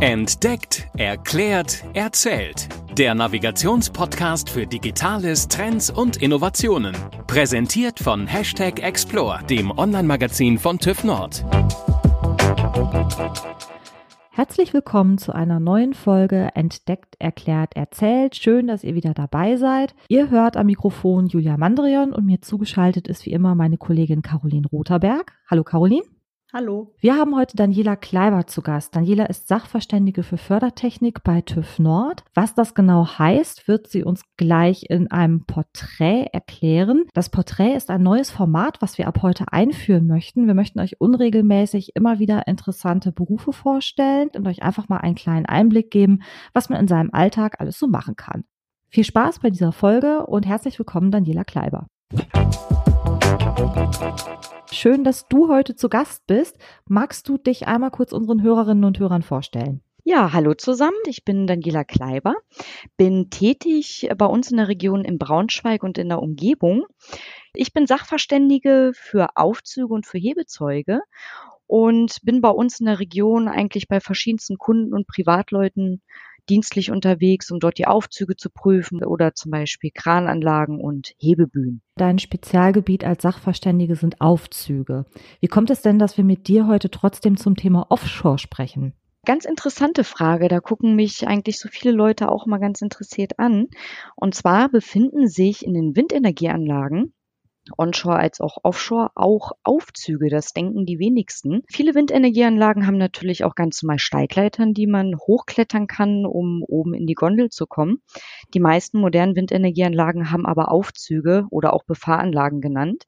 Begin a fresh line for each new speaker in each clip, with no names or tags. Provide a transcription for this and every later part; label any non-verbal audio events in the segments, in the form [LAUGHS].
Entdeckt, erklärt, erzählt. Der Navigationspodcast für Digitales, Trends und Innovationen. Präsentiert von Hashtag Explore, dem Online-Magazin von TÜV Nord.
Herzlich willkommen zu einer neuen Folge Entdeckt, erklärt, erzählt. Schön, dass ihr wieder dabei seid. Ihr hört am Mikrofon Julia Mandrion und mir zugeschaltet ist wie immer meine Kollegin Caroline Rotherberg. Hallo Caroline.
Hallo.
Wir haben heute Daniela Kleiber zu Gast. Daniela ist Sachverständige für Fördertechnik bei TÜV Nord. Was das genau heißt, wird sie uns gleich in einem Porträt erklären. Das Porträt ist ein neues Format, was wir ab heute einführen möchten. Wir möchten euch unregelmäßig immer wieder interessante Berufe vorstellen und euch einfach mal einen kleinen Einblick geben, was man in seinem Alltag alles so machen kann. Viel Spaß bei dieser Folge und herzlich willkommen, Daniela Kleiber. Schön, dass du heute zu Gast bist. Magst du dich einmal kurz unseren Hörerinnen und Hörern vorstellen?
Ja, hallo zusammen. Ich bin Daniela Kleiber, bin tätig bei uns in der Region in Braunschweig und in der Umgebung. Ich bin Sachverständige für Aufzüge und für Hebezeuge und bin bei uns in der Region eigentlich bei verschiedensten Kunden und Privatleuten dienstlich unterwegs, um dort die Aufzüge zu prüfen oder zum Beispiel Krananlagen und Hebebühnen.
Dein Spezialgebiet als Sachverständige sind Aufzüge. Wie kommt es denn, dass wir mit dir heute trotzdem zum Thema Offshore sprechen?
Ganz interessante Frage. Da gucken mich eigentlich so viele Leute auch mal ganz interessiert an. Und zwar befinden sich in den Windenergieanlagen onshore als auch offshore, auch Aufzüge. Das denken die wenigsten. Viele Windenergieanlagen haben natürlich auch ganz normal Steigleitern, die man hochklettern kann, um oben in die Gondel zu kommen. Die meisten modernen Windenergieanlagen haben aber Aufzüge oder auch Befahranlagen genannt.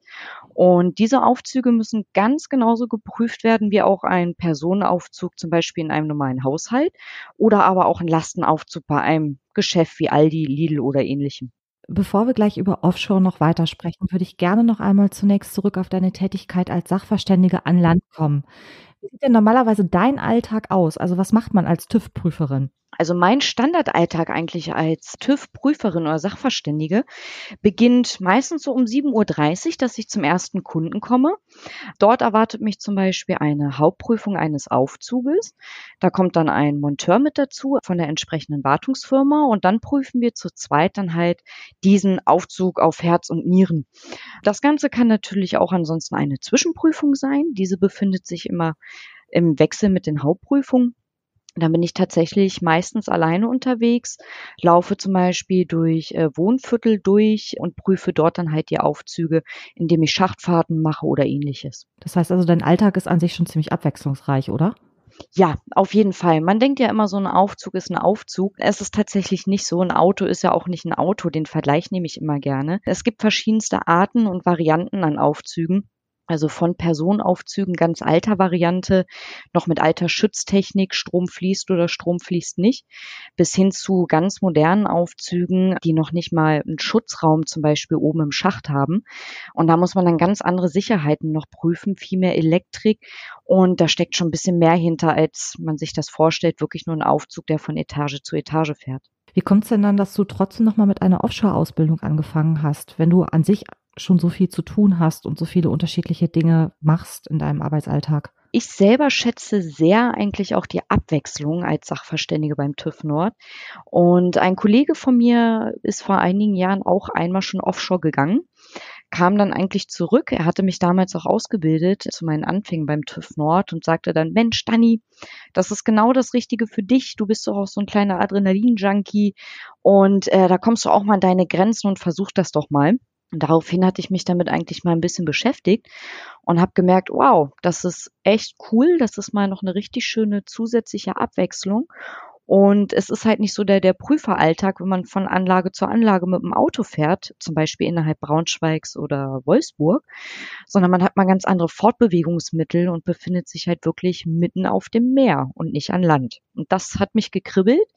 Und diese Aufzüge müssen ganz genauso geprüft werden wie auch ein Personenaufzug, zum Beispiel in einem normalen Haushalt oder aber auch ein Lastenaufzug bei einem Geschäft wie Aldi, Lidl oder ähnlichem.
Bevor wir gleich über Offshore noch weitersprechen, würde ich gerne noch einmal zunächst zurück auf deine Tätigkeit als Sachverständige an Land kommen. Wie sieht denn normalerweise dein Alltag aus? Also was macht man als TÜV-Prüferin?
Also mein Standardalltag eigentlich als TÜV-Prüferin oder Sachverständige beginnt meistens so um 7.30 Uhr, dass ich zum ersten Kunden komme. Dort erwartet mich zum Beispiel eine Hauptprüfung eines Aufzuges. Da kommt dann ein Monteur mit dazu von der entsprechenden Wartungsfirma und dann prüfen wir zu zweit dann halt diesen Aufzug auf Herz und Nieren. Das Ganze kann natürlich auch ansonsten eine Zwischenprüfung sein. Diese befindet sich immer im Wechsel mit den Hauptprüfungen. Dann bin ich tatsächlich meistens alleine unterwegs, laufe zum Beispiel durch äh, Wohnviertel durch und prüfe dort dann halt die Aufzüge, indem ich Schachtfahrten mache oder ähnliches.
Das heißt also, dein Alltag ist an sich schon ziemlich abwechslungsreich, oder?
Ja, auf jeden Fall. Man denkt ja immer, so ein Aufzug ist ein Aufzug. Es ist tatsächlich nicht so. Ein Auto ist ja auch nicht ein Auto. Den Vergleich nehme ich immer gerne. Es gibt verschiedenste Arten und Varianten an Aufzügen. Also von Personenaufzügen ganz alter Variante, noch mit alter Schütztechnik, Strom fließt oder Strom fließt nicht, bis hin zu ganz modernen Aufzügen, die noch nicht mal einen Schutzraum zum Beispiel oben im Schacht haben. Und da muss man dann ganz andere Sicherheiten noch prüfen, viel mehr Elektrik. Und da steckt schon ein bisschen mehr hinter, als man sich das vorstellt, wirklich nur ein Aufzug, der von Etage zu Etage fährt.
Wie kommt es denn dann, dass du trotzdem nochmal mit einer Offshore-Ausbildung angefangen hast, wenn du an sich schon so viel zu tun hast und so viele unterschiedliche Dinge machst in deinem Arbeitsalltag?
Ich selber schätze sehr eigentlich auch die Abwechslung als Sachverständige beim TÜV Nord. Und ein Kollege von mir ist vor einigen Jahren auch einmal schon offshore gegangen, kam dann eigentlich zurück. Er hatte mich damals auch ausgebildet zu meinen Anfängen beim TÜV Nord und sagte dann, Mensch, Dani, das ist genau das Richtige für dich. Du bist doch auch so ein kleiner Adrenalin-Junkie und äh, da kommst du auch mal an deine Grenzen und versuch das doch mal. Und daraufhin hatte ich mich damit eigentlich mal ein bisschen beschäftigt und habe gemerkt, wow, das ist echt cool, das ist mal noch eine richtig schöne zusätzliche Abwechslung. Und es ist halt nicht so der, der Prüferalltag, wenn man von Anlage zu Anlage mit dem Auto fährt, zum Beispiel innerhalb Braunschweigs oder Wolfsburg, sondern man hat mal ganz andere Fortbewegungsmittel und befindet sich halt wirklich mitten auf dem Meer und nicht an Land. Und das hat mich gekribbelt.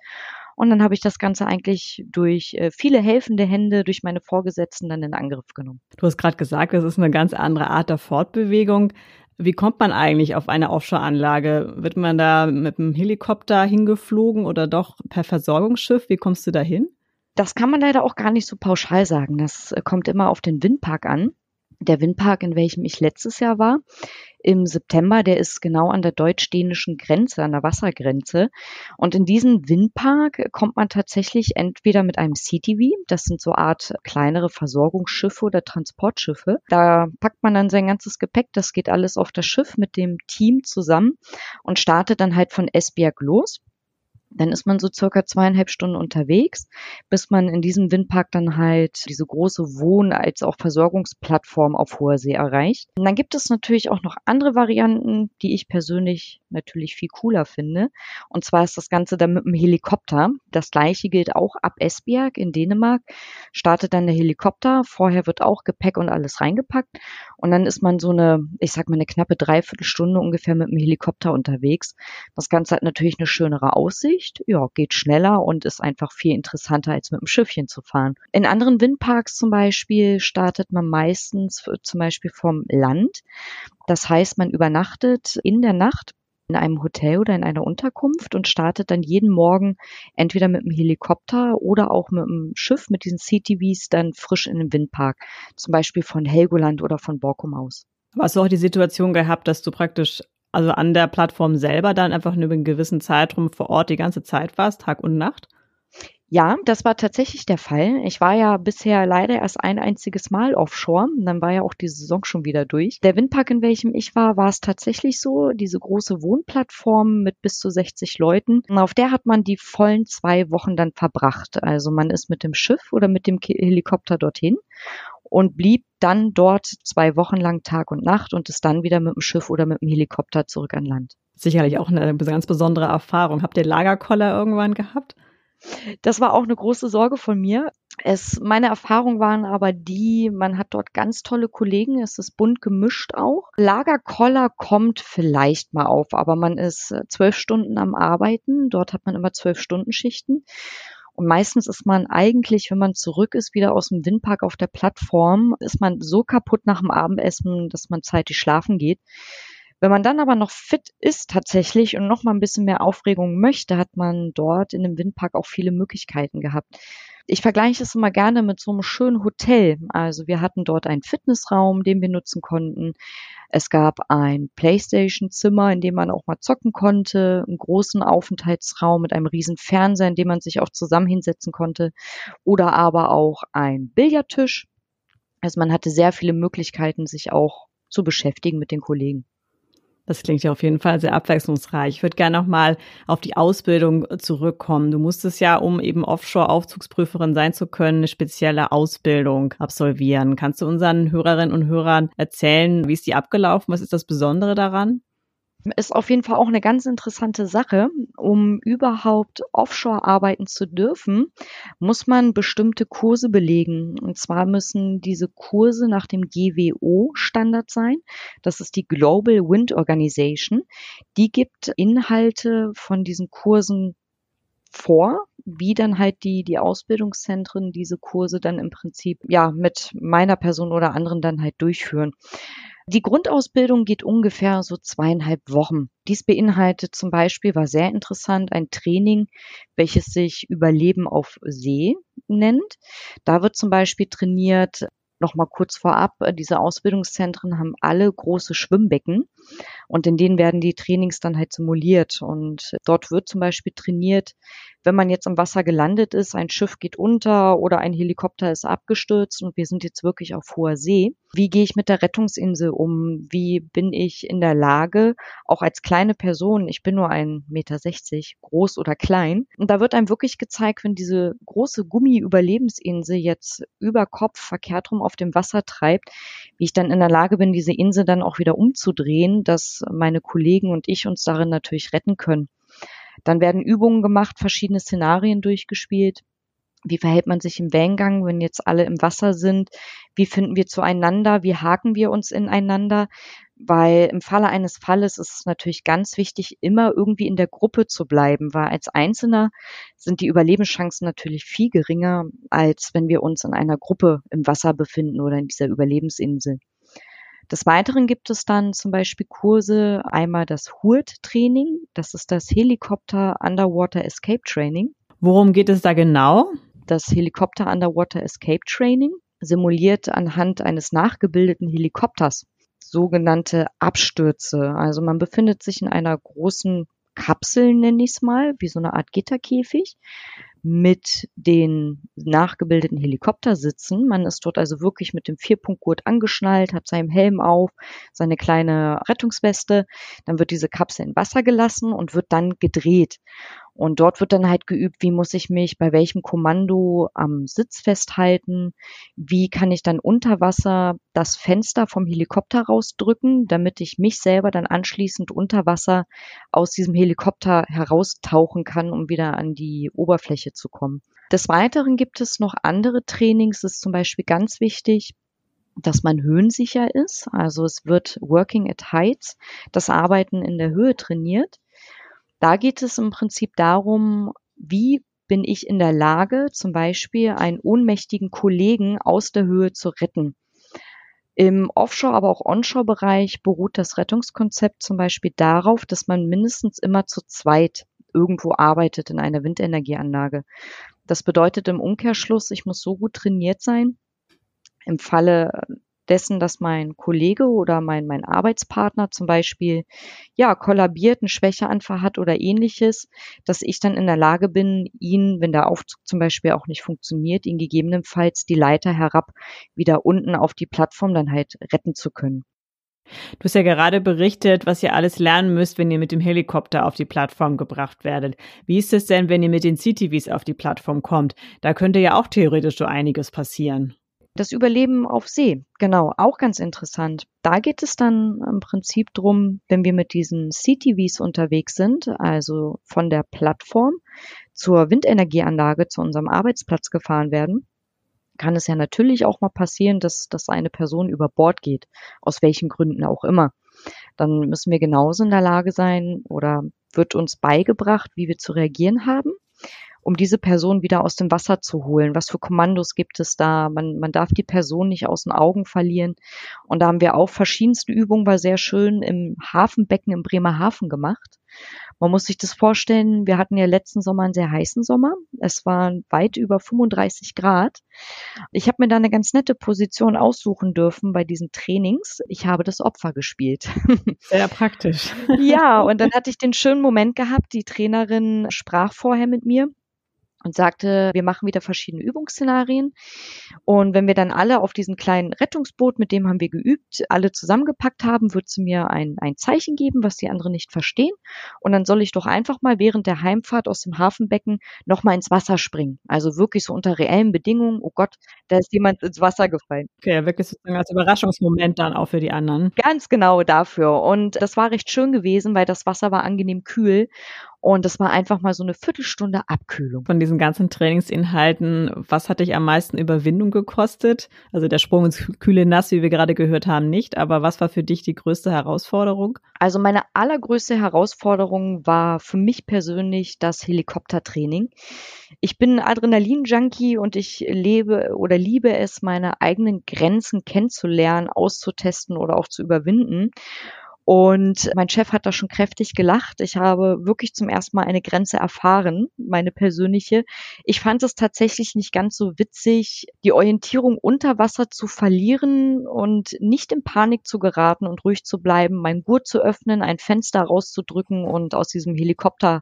Und dann habe ich das Ganze eigentlich durch äh, viele helfende Hände, durch meine Vorgesetzten dann in Angriff genommen.
Du hast gerade gesagt, das ist eine ganz andere Art der Fortbewegung. Wie kommt man eigentlich auf eine Offshore-Anlage? Wird man da mit einem Helikopter hingeflogen oder doch per Versorgungsschiff? Wie kommst du da hin?
Das kann man leider auch gar nicht so pauschal sagen. Das äh, kommt immer auf den Windpark an. Der Windpark, in welchem ich letztes Jahr war, im September, der ist genau an der deutsch-dänischen Grenze, an der Wassergrenze. Und in diesen Windpark kommt man tatsächlich entweder mit einem CTV, das sind so Art kleinere Versorgungsschiffe oder Transportschiffe. Da packt man dann sein ganzes Gepäck, das geht alles auf das Schiff mit dem Team zusammen und startet dann halt von Esbjerg los. Dann ist man so circa zweieinhalb Stunden unterwegs, bis man in diesem Windpark dann halt diese große Wohn- als auch Versorgungsplattform auf hoher See erreicht. Und dann gibt es natürlich auch noch andere Varianten, die ich persönlich natürlich viel cooler finde. Und zwar ist das Ganze dann mit einem Helikopter. Das gleiche gilt auch ab Esbjerg in Dänemark. Startet dann der Helikopter. Vorher wird auch Gepäck und alles reingepackt. Und dann ist man so eine, ich sag mal, eine knappe Dreiviertelstunde ungefähr mit dem Helikopter unterwegs. Das Ganze hat natürlich eine schönere Aussicht. Ja, geht schneller und ist einfach viel interessanter, als mit dem Schiffchen zu fahren. In anderen Windparks zum Beispiel startet man meistens zum Beispiel vom Land. Das heißt, man übernachtet in der Nacht in einem Hotel oder in einer Unterkunft und startet dann jeden Morgen entweder mit einem Helikopter oder auch mit einem Schiff mit diesen CTVs dann frisch in den Windpark, zum Beispiel von Helgoland oder von Borkum aus.
Hast du auch die Situation gehabt, dass du praktisch also an der Plattform selber dann einfach nur über einen gewissen Zeitraum vor Ort die ganze Zeit warst, Tag und Nacht?
Ja, das war tatsächlich der Fall. Ich war ja bisher leider erst ein einziges Mal offshore. Dann war ja auch die Saison schon wieder durch. Der Windpark, in welchem ich war, war es tatsächlich so. Diese große Wohnplattform mit bis zu 60 Leuten. Auf der hat man die vollen zwei Wochen dann verbracht. Also man ist mit dem Schiff oder mit dem Helikopter dorthin und blieb dann dort zwei Wochen lang Tag und Nacht und ist dann wieder mit dem Schiff oder mit dem Helikopter zurück an Land.
Sicherlich auch eine ganz besondere Erfahrung. Habt ihr Lagerkoller irgendwann gehabt?
Das war auch eine große Sorge von mir. Es, meine Erfahrungen waren aber die, man hat dort ganz tolle Kollegen, es ist bunt gemischt auch. Lagerkoller kommt vielleicht mal auf, aber man ist äh, zwölf Stunden am Arbeiten. Dort hat man immer zwölf Stunden Schichten. Und meistens ist man eigentlich, wenn man zurück ist, wieder aus dem Windpark auf der Plattform, ist man so kaputt nach dem Abendessen, dass man zeitig schlafen geht. Wenn man dann aber noch fit ist tatsächlich und noch mal ein bisschen mehr Aufregung möchte, hat man dort in dem Windpark auch viele Möglichkeiten gehabt. Ich vergleiche es immer gerne mit so einem schönen Hotel. Also wir hatten dort einen Fitnessraum, den wir nutzen konnten. Es gab ein Playstation-Zimmer, in dem man auch mal zocken konnte, einen großen Aufenthaltsraum mit einem riesen Fernseher, in dem man sich auch zusammen hinsetzen konnte. Oder aber auch ein Billardtisch. Also man hatte sehr viele Möglichkeiten, sich auch zu beschäftigen mit den Kollegen.
Das klingt ja auf jeden Fall sehr abwechslungsreich. Ich würde gerne noch mal auf die Ausbildung zurückkommen. Du musstest ja, um eben Offshore-Aufzugsprüferin sein zu können, eine spezielle Ausbildung absolvieren. Kannst du unseren Hörerinnen und Hörern erzählen, wie ist die abgelaufen? Was ist das Besondere daran?
Ist auf jeden Fall auch eine ganz interessante Sache. Um überhaupt offshore arbeiten zu dürfen, muss man bestimmte Kurse belegen. Und zwar müssen diese Kurse nach dem GWO-Standard sein. Das ist die Global Wind Organization. Die gibt Inhalte von diesen Kursen vor, wie dann halt die, die Ausbildungszentren diese Kurse dann im Prinzip, ja, mit meiner Person oder anderen dann halt durchführen. Die Grundausbildung geht ungefähr so zweieinhalb Wochen. Dies beinhaltet zum Beispiel, war sehr interessant, ein Training, welches sich Überleben auf See nennt. Da wird zum Beispiel trainiert, Nochmal kurz vorab, diese Ausbildungszentren haben alle große Schwimmbecken und in denen werden die Trainings dann halt simuliert. Und dort wird zum Beispiel trainiert, wenn man jetzt im Wasser gelandet ist, ein Schiff geht unter oder ein Helikopter ist abgestürzt und wir sind jetzt wirklich auf hoher See. Wie gehe ich mit der Rettungsinsel um? Wie bin ich in der Lage, auch als kleine Person, ich bin nur ein Meter sechzig, groß oder klein. Und da wird einem wirklich gezeigt, wenn diese große Gummi-Überlebensinsel jetzt über Kopf verkehrt rum auf dem Wasser treibt, wie ich dann in der Lage bin, diese Insel dann auch wieder umzudrehen, dass meine Kollegen und ich uns darin natürlich retten können. Dann werden Übungen gemacht, verschiedene Szenarien durchgespielt. Wie verhält man sich im Wellengang, wenn jetzt alle im Wasser sind? Wie finden wir zueinander? Wie haken wir uns ineinander? Weil im Falle eines Falles ist es natürlich ganz wichtig, immer irgendwie in der Gruppe zu bleiben, weil als Einzelner sind die Überlebenschancen natürlich viel geringer, als wenn wir uns in einer Gruppe im Wasser befinden oder in dieser Überlebensinsel. Des Weiteren gibt es dann zum Beispiel Kurse, einmal das HURT-Training, das ist das Helikopter Underwater Escape Training.
Worum geht es da genau?
Das Helikopter Underwater Escape Training simuliert anhand eines nachgebildeten Helikopters sogenannte Abstürze. Also man befindet sich in einer großen Kapsel, nenne ich es mal, wie so eine Art Gitterkäfig mit den nachgebildeten Helikoptersitzen. Man ist dort also wirklich mit dem Vierpunktgurt angeschnallt, hat seinen Helm auf, seine kleine Rettungsweste. Dann wird diese Kapsel in Wasser gelassen und wird dann gedreht. Und dort wird dann halt geübt, wie muss ich mich bei welchem Kommando am Sitz festhalten, wie kann ich dann unter Wasser das Fenster vom Helikopter rausdrücken, damit ich mich selber dann anschließend unter Wasser aus diesem Helikopter heraustauchen kann, um wieder an die Oberfläche zu kommen. Des Weiteren gibt es noch andere Trainings. Es ist zum Beispiel ganz wichtig, dass man höhensicher ist. Also es wird Working at Heights, das Arbeiten in der Höhe trainiert. Da geht es im Prinzip darum, wie bin ich in der Lage, zum Beispiel einen ohnmächtigen Kollegen aus der Höhe zu retten. Im Offshore, aber auch Onshore-Bereich beruht das Rettungskonzept zum Beispiel darauf, dass man mindestens immer zu zweit irgendwo arbeitet in einer Windenergieanlage. Das bedeutet im Umkehrschluss, ich muss so gut trainiert sein, im Falle dessen, dass mein Kollege oder mein, mein Arbeitspartner zum Beispiel ja kollabiert, einen Schwächeanfall hat oder ähnliches, dass ich dann in der Lage bin, ihn, wenn der Aufzug zum Beispiel auch nicht funktioniert, ihn gegebenenfalls die Leiter herab wieder unten auf die Plattform dann halt retten zu können.
Du hast ja gerade berichtet, was ihr alles lernen müsst, wenn ihr mit dem Helikopter auf die Plattform gebracht werdet. Wie ist es denn, wenn ihr mit den CTVs auf die Plattform kommt? Da könnte ja auch theoretisch so einiges passieren.
Das Überleben auf See, genau, auch ganz interessant. Da geht es dann im Prinzip drum, wenn wir mit diesen CTVs unterwegs sind, also von der Plattform zur Windenergieanlage, zu unserem Arbeitsplatz gefahren werden, kann es ja natürlich auch mal passieren, dass, dass eine Person über Bord geht, aus welchen Gründen auch immer. Dann müssen wir genauso in der Lage sein oder wird uns beigebracht, wie wir zu reagieren haben um diese Person wieder aus dem Wasser zu holen. Was für Kommandos gibt es da? Man, man darf die Person nicht aus den Augen verlieren. Und da haben wir auch verschiedenste Übungen, war sehr schön im Hafenbecken im Bremerhaven gemacht. Man muss sich das vorstellen, wir hatten ja letzten Sommer einen sehr heißen Sommer. Es waren weit über 35 Grad. Ich habe mir da eine ganz nette Position aussuchen dürfen bei diesen Trainings. Ich habe das Opfer gespielt. [LAUGHS]
Sehr praktisch.
ja, und dann hatte ich den schönen Moment gehabt, die Trainerin sprach vorher mit mir und sagte, wir machen wieder verschiedene Übungsszenarien. Und wenn wir dann alle auf diesem kleinen Rettungsboot, mit dem haben wir geübt, alle zusammengepackt haben, wird sie mir ein, ein Zeichen geben, was die anderen nicht verstehen. Und dann soll ich doch einfach mal während der Heimfahrt aus dem Hafenbecken nochmal ins Wasser springen. Also wirklich so unter reellen Bedingungen. Oh Gott, da ist jemand ins Wasser gefallen.
Okay, wirklich sozusagen als Überraschungsmoment dann auch für die anderen.
Ganz genau dafür. Und das war recht schön gewesen, weil das Wasser war angenehm kühl. Und das war einfach mal so eine Viertelstunde Abkühlung.
Von diesen ganzen Trainingsinhalten, was hat dich am meisten Überwindung gekostet? Also der Sprung ins kühle Nass, wie wir gerade gehört haben, nicht. Aber was war für dich die größte Herausforderung?
Also meine allergrößte Herausforderung war für mich persönlich das Helikoptertraining. Ich bin Adrenalin-Junkie und ich lebe oder liebe es, meine eigenen Grenzen kennenzulernen, auszutesten oder auch zu überwinden. Und mein Chef hat da schon kräftig gelacht. Ich habe wirklich zum ersten Mal eine Grenze erfahren, meine persönliche. Ich fand es tatsächlich nicht ganz so witzig, die Orientierung unter Wasser zu verlieren und nicht in Panik zu geraten und ruhig zu bleiben, mein Gurt zu öffnen, ein Fenster rauszudrücken und aus diesem Helikopter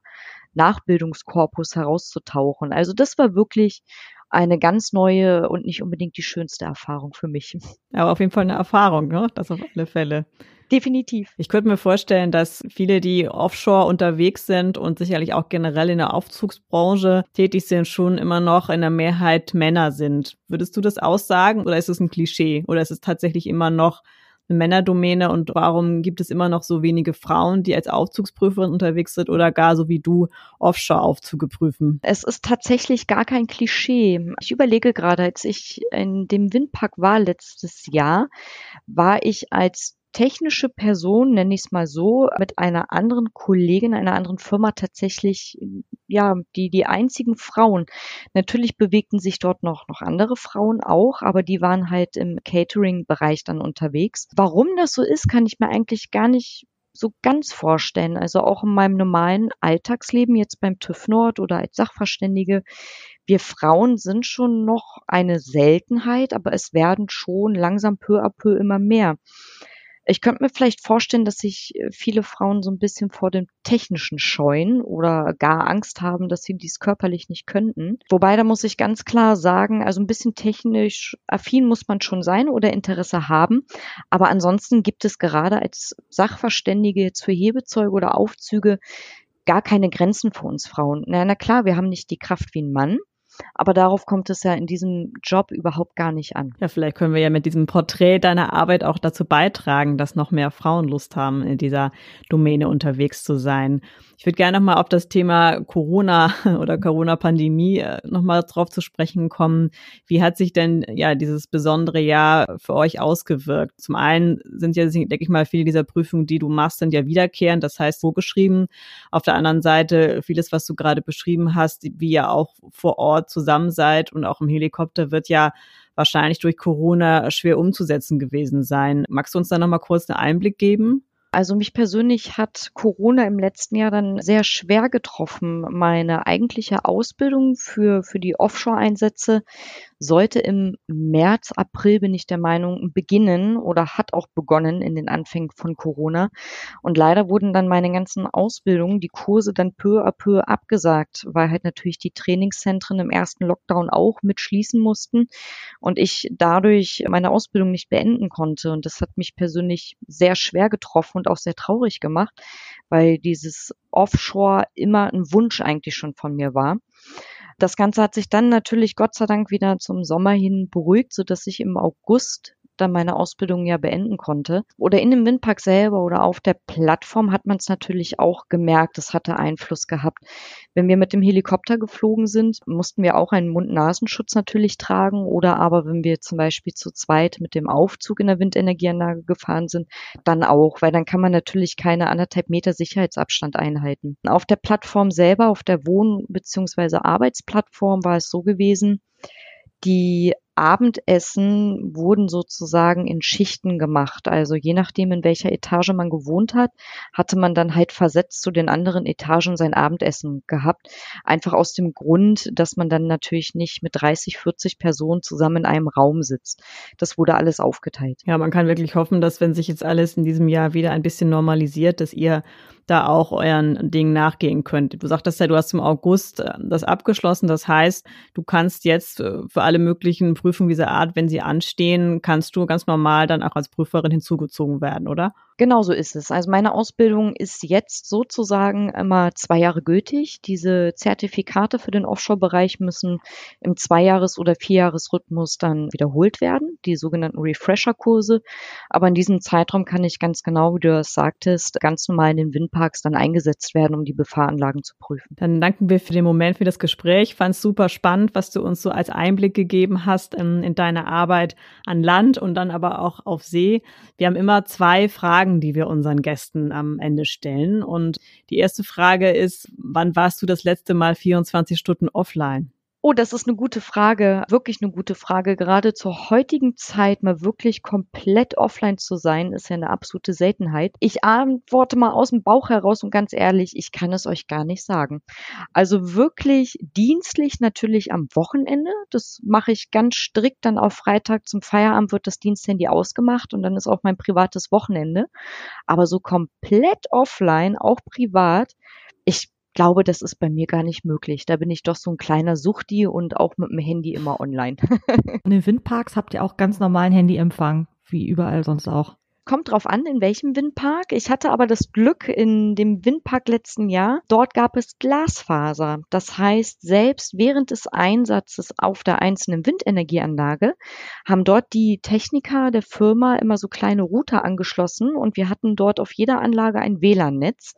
Nachbildungskorpus herauszutauchen. Also das war wirklich eine ganz neue und nicht unbedingt die schönste Erfahrung für mich.
Aber auf jeden Fall eine Erfahrung, ne? Das auf alle Fälle.
Definitiv.
Ich könnte mir vorstellen, dass viele, die offshore unterwegs sind und sicherlich auch generell in der Aufzugsbranche tätig sind, schon immer noch in der Mehrheit Männer sind. Würdest du das aussagen oder ist es ein Klischee oder ist es tatsächlich immer noch eine Männerdomäne und warum gibt es immer noch so wenige Frauen, die als Aufzugsprüferin unterwegs sind oder gar so wie du Offshore-Aufzüge prüfen?
Es ist tatsächlich gar kein Klischee. Ich überlege gerade, als ich in dem Windpark war letztes Jahr, war ich als technische Person, nenne ich es mal so, mit einer anderen Kollegin, einer anderen Firma tatsächlich, ja, die, die einzigen Frauen. Natürlich bewegten sich dort noch, noch andere Frauen auch, aber die waren halt im Catering-Bereich dann unterwegs. Warum das so ist, kann ich mir eigentlich gar nicht so ganz vorstellen. Also auch in meinem normalen Alltagsleben, jetzt beim TÜV Nord oder als Sachverständige. Wir Frauen sind schon noch eine Seltenheit, aber es werden schon langsam peu à peu immer mehr. Ich könnte mir vielleicht vorstellen, dass sich äh, viele Frauen so ein bisschen vor dem Technischen scheuen oder gar Angst haben, dass sie dies körperlich nicht könnten. Wobei, da muss ich ganz klar sagen, also ein bisschen technisch affin muss man schon sein oder Interesse haben. Aber ansonsten gibt es gerade als Sachverständige jetzt für Hebezeuge oder Aufzüge gar keine Grenzen für uns Frauen. Na, na klar, wir haben nicht die Kraft wie ein Mann. Aber darauf kommt es ja in diesem Job überhaupt gar nicht an.
Ja, vielleicht können wir ja mit diesem Porträt deiner Arbeit auch dazu beitragen, dass noch mehr Frauen Lust haben, in dieser Domäne unterwegs zu sein. Ich würde gerne nochmal auf das Thema Corona [LAUGHS] oder Corona-Pandemie äh, nochmal drauf zu sprechen kommen. Wie hat sich denn ja dieses besondere Jahr für euch ausgewirkt? Zum einen sind ja, denke ich mal, viele dieser Prüfungen, die du machst, sind ja wiederkehrend, das heißt vorgeschrieben. Auf der anderen Seite vieles, was du gerade beschrieben hast, wie ja auch vor Ort zusammen seid und auch im Helikopter wird ja wahrscheinlich durch Corona schwer umzusetzen gewesen sein. Magst du uns da nochmal kurz einen Einblick geben?
Also mich persönlich hat Corona im letzten Jahr dann sehr schwer getroffen. Meine eigentliche Ausbildung für, für die Offshore-Einsätze sollte im März, April, bin ich der Meinung, beginnen oder hat auch begonnen in den Anfängen von Corona. Und leider wurden dann meine ganzen Ausbildungen, die Kurse dann peu à peu abgesagt, weil halt natürlich die Trainingszentren im ersten Lockdown auch mitschließen mussten und ich dadurch meine Ausbildung nicht beenden konnte. Und das hat mich persönlich sehr schwer getroffen und auch sehr traurig gemacht, weil dieses Offshore immer ein Wunsch eigentlich schon von mir war. Das Ganze hat sich dann natürlich Gott sei Dank wieder zum Sommer hin beruhigt, so dass ich im August dann meine Ausbildung ja beenden konnte. Oder in dem Windpark selber oder auf der Plattform hat man es natürlich auch gemerkt, es hatte Einfluss gehabt. Wenn wir mit dem Helikopter geflogen sind, mussten wir auch einen Mund-Nasenschutz natürlich tragen. Oder aber wenn wir zum Beispiel zu zweit mit dem Aufzug in der Windenergieanlage gefahren sind, dann auch, weil dann kann man natürlich keine anderthalb Meter Sicherheitsabstand einhalten. Auf der Plattform selber, auf der Wohn- bzw. Arbeitsplattform war es so gewesen, die Abendessen wurden sozusagen in Schichten gemacht. Also je nachdem, in welcher Etage man gewohnt hat, hatte man dann halt versetzt zu den anderen Etagen sein Abendessen gehabt. Einfach aus dem Grund, dass man dann natürlich nicht mit 30, 40 Personen zusammen in einem Raum sitzt. Das wurde alles aufgeteilt.
Ja, man kann wirklich hoffen, dass wenn sich jetzt alles in diesem Jahr wieder ein bisschen normalisiert, dass ihr da auch euren Dingen nachgehen könnt. Du sagtest ja, du hast im August äh, das abgeschlossen. Das heißt, du kannst jetzt äh, für alle möglichen Prüfungen dieser Art, wenn sie anstehen, kannst du ganz normal dann auch als Prüferin hinzugezogen werden, oder?
Genau so ist es. Also meine Ausbildung ist jetzt sozusagen immer zwei Jahre gültig. Diese Zertifikate für den Offshore-Bereich müssen im Zweijahres- oder Vierjahresrhythmus dann wiederholt werden, die sogenannten Refresher-Kurse. Aber in diesem Zeitraum kann ich ganz genau, wie du das sagtest, ganz normal in den Windparks dann eingesetzt werden, um die Befahranlagen zu prüfen.
Dann danken wir für den Moment, für das Gespräch. Fand es super spannend, was du uns so als Einblick gegeben hast in, in deine Arbeit an Land und dann aber auch auf See. Wir haben immer zwei Fragen Fragen, die wir unseren Gästen am Ende stellen. Und die erste Frage ist, wann warst du das letzte Mal 24 Stunden offline?
Oh, das ist eine gute Frage, wirklich eine gute Frage. Gerade zur heutigen Zeit mal wirklich komplett offline zu sein, ist ja eine absolute Seltenheit. Ich antworte mal aus dem Bauch heraus und ganz ehrlich, ich kann es euch gar nicht sagen. Also wirklich dienstlich natürlich am Wochenende. Das mache ich ganz strikt dann auf Freitag zum Feierabend wird das Diensthandy ausgemacht und dann ist auch mein privates Wochenende. Aber so komplett offline, auch privat, ich glaube, das ist bei mir gar nicht möglich. Da bin ich doch so ein kleiner Suchti und auch mit dem Handy immer online. [LAUGHS]
in den Windparks habt ihr auch ganz normalen Handyempfang, wie überall sonst auch.
Kommt drauf an, in welchem Windpark. Ich hatte aber das Glück in dem Windpark letzten Jahr. Dort gab es Glasfaser. Das heißt, selbst während des Einsatzes auf der einzelnen Windenergieanlage haben dort die Techniker der Firma immer so kleine Router angeschlossen und wir hatten dort auf jeder Anlage ein WLAN-Netz.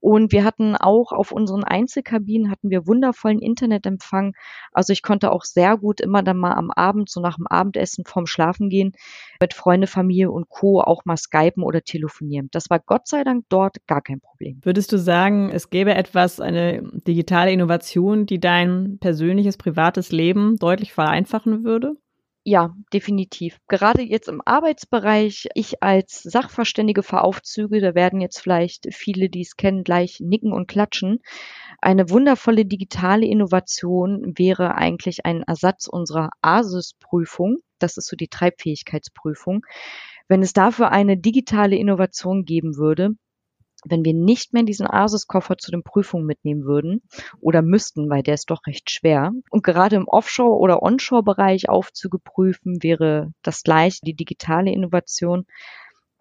Und wir hatten auch auf unseren Einzelkabinen hatten wir wundervollen Internetempfang. Also ich konnte auch sehr gut immer dann mal am Abend, so nach dem Abendessen vorm Schlafen gehen, mit Freunde, Familie und Co. auch mal skypen oder telefonieren. Das war Gott sei Dank dort gar kein Problem.
Würdest du sagen, es gäbe etwas, eine digitale Innovation, die dein persönliches, privates Leben deutlich vereinfachen würde?
Ja, definitiv. Gerade jetzt im Arbeitsbereich, ich als Sachverständige für Aufzüge, da werden jetzt vielleicht viele, die es kennen, gleich nicken und klatschen. Eine wundervolle digitale Innovation wäre eigentlich ein Ersatz unserer ASIS-Prüfung. Das ist so die Treibfähigkeitsprüfung. Wenn es dafür eine digitale Innovation geben würde, wenn wir nicht mehr diesen ASIS-Koffer zu den Prüfungen mitnehmen würden oder müssten, weil der ist doch recht schwer. Und gerade im Offshore- oder Onshore-Bereich Aufzüge prüfen wäre das gleiche, die digitale Innovation,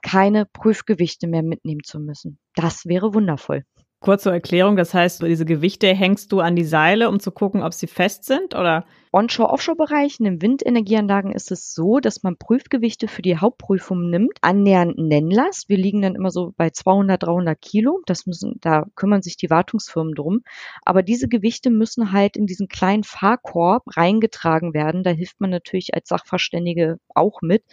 keine Prüfgewichte mehr mitnehmen zu müssen. Das wäre wundervoll.
Kurze Erklärung, das heißt, diese Gewichte hängst du an die Seile, um zu gucken, ob sie fest sind oder?
Onshore-Offshore-Bereichen, in Windenergieanlagen ist es so, dass man Prüfgewichte für die Hauptprüfung nimmt, annähernd Nennlast. Wir liegen dann immer so bei 200, 300 Kilo. Das müssen, da kümmern sich die Wartungsfirmen drum. Aber diese Gewichte müssen halt in diesen kleinen Fahrkorb reingetragen werden. Da hilft man natürlich als Sachverständige auch mit.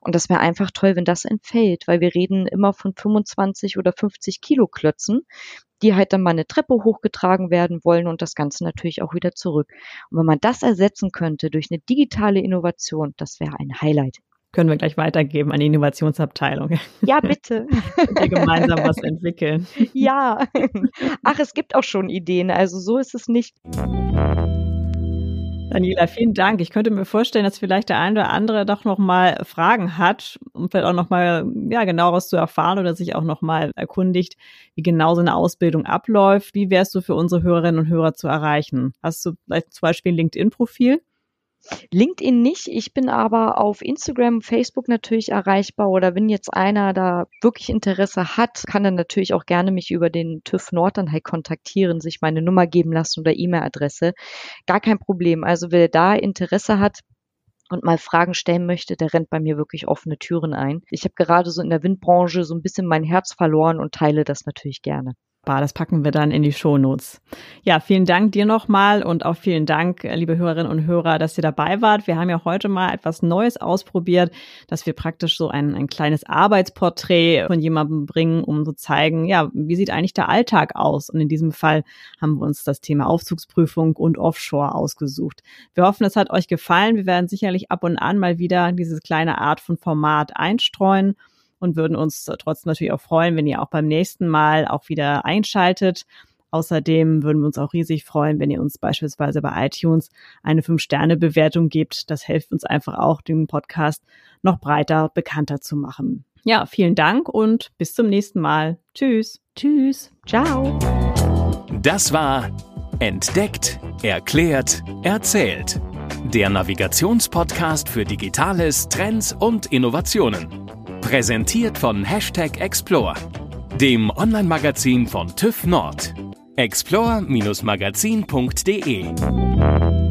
Und das wäre einfach toll, wenn das entfällt, weil wir reden immer von 25 oder 50 Kilo Klötzen die halt dann mal eine Treppe hochgetragen werden wollen und das Ganze natürlich auch wieder zurück. Und wenn man das ersetzen könnte durch eine digitale Innovation, das wäre ein Highlight.
Können wir gleich weitergeben an die Innovationsabteilung.
Ja, [LAUGHS] bitte.
wir gemeinsam was entwickeln.
Ja. Ach, es gibt auch schon Ideen, also so ist es nicht.
Daniela, vielen Dank. Ich könnte mir vorstellen, dass vielleicht der eine oder andere doch noch mal Fragen hat, um vielleicht auch noch mal ja, genaueres zu erfahren oder sich auch noch mal erkundigt, wie genau so eine Ausbildung abläuft. Wie wärst du für unsere Hörerinnen und Hörer zu erreichen? Hast du vielleicht zum Beispiel ein LinkedIn-Profil?
LinkedIn nicht. Ich bin aber auf Instagram, Facebook natürlich erreichbar oder wenn jetzt einer da wirklich Interesse hat, kann er natürlich auch gerne mich über den TÜV Nord dann halt kontaktieren, sich meine Nummer geben lassen oder E-Mail-Adresse. Gar kein Problem. Also wer da Interesse hat, und mal Fragen stellen möchte, der rennt bei mir wirklich offene Türen ein. Ich habe gerade so in der Windbranche so ein bisschen mein Herz verloren und teile das natürlich gerne.
Das packen wir dann in die Shownotes. Ja, vielen Dank dir nochmal und auch vielen Dank, liebe Hörerinnen und Hörer, dass ihr dabei wart. Wir haben ja heute mal etwas Neues ausprobiert, dass wir praktisch so ein, ein kleines Arbeitsporträt von jemandem bringen, um zu zeigen, ja, wie sieht eigentlich der Alltag aus? Und in diesem Fall haben wir uns das Thema Aufzugsprüfung und Offshore ausgesucht. Wir hoffen, es hat euch gefallen. Wir werden sicherlich ab und an mal wieder diese kleine Art von Format einstreuen und würden uns trotzdem natürlich auch freuen, wenn ihr auch beim nächsten Mal auch wieder einschaltet. Außerdem würden wir uns auch riesig freuen, wenn ihr uns beispielsweise bei iTunes eine 5-Sterne-Bewertung gebt. Das hilft uns einfach auch, den Podcast noch breiter bekannter zu machen. Ja, vielen Dank und bis zum nächsten Mal. Tschüss.
Tschüss. Ciao.
Das war Entdeckt, Erklärt, Erzählt. Der Navigationspodcast für Digitales, Trends und Innovationen. Präsentiert von Hashtag Explore, dem Online-Magazin von TÜV Nord. explore-magazin.de